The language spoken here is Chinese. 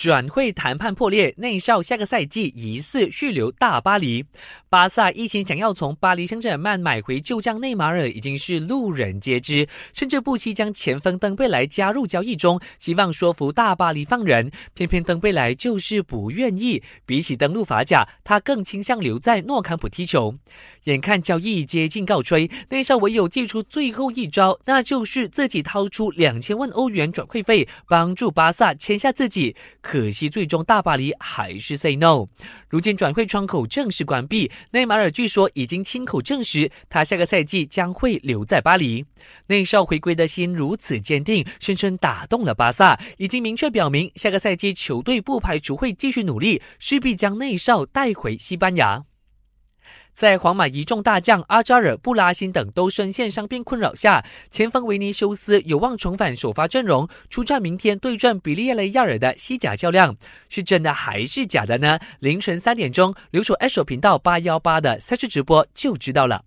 转会谈判破裂，内少下个赛季疑似续留大巴黎。巴萨一心想要从巴黎圣日耳曼买回旧将内马尔，已经是路人皆知，甚至不惜将前锋登贝莱加入交易中，希望说服大巴黎放人。偏偏登贝莱就是不愿意，比起登陆法甲，他更倾向留在诺坎普踢球。眼看交易接近告吹，内少唯有祭出最后一招，那就是自己掏出两千万欧元转会费，帮助巴萨签下自己。可惜，最终大巴黎还是 say no。如今转会窗口正式关闭，内马尔据说已经亲口证实，他下个赛季将会留在巴黎。内少回归的心如此坚定，深深打动了巴萨，已经明确表明，下个赛季球队不排除会继续努力，势必将内少带回西班牙。在皇马一众大将阿扎尔、布拉辛等都深陷伤病困扰下，前锋维尼修斯有望重返首发阵容，出战明天对阵比利亚雷亚尔的西甲较量，是真的还是假的呢？凌晨三点钟，留守 S 手频道八幺八的赛事直播就知道了。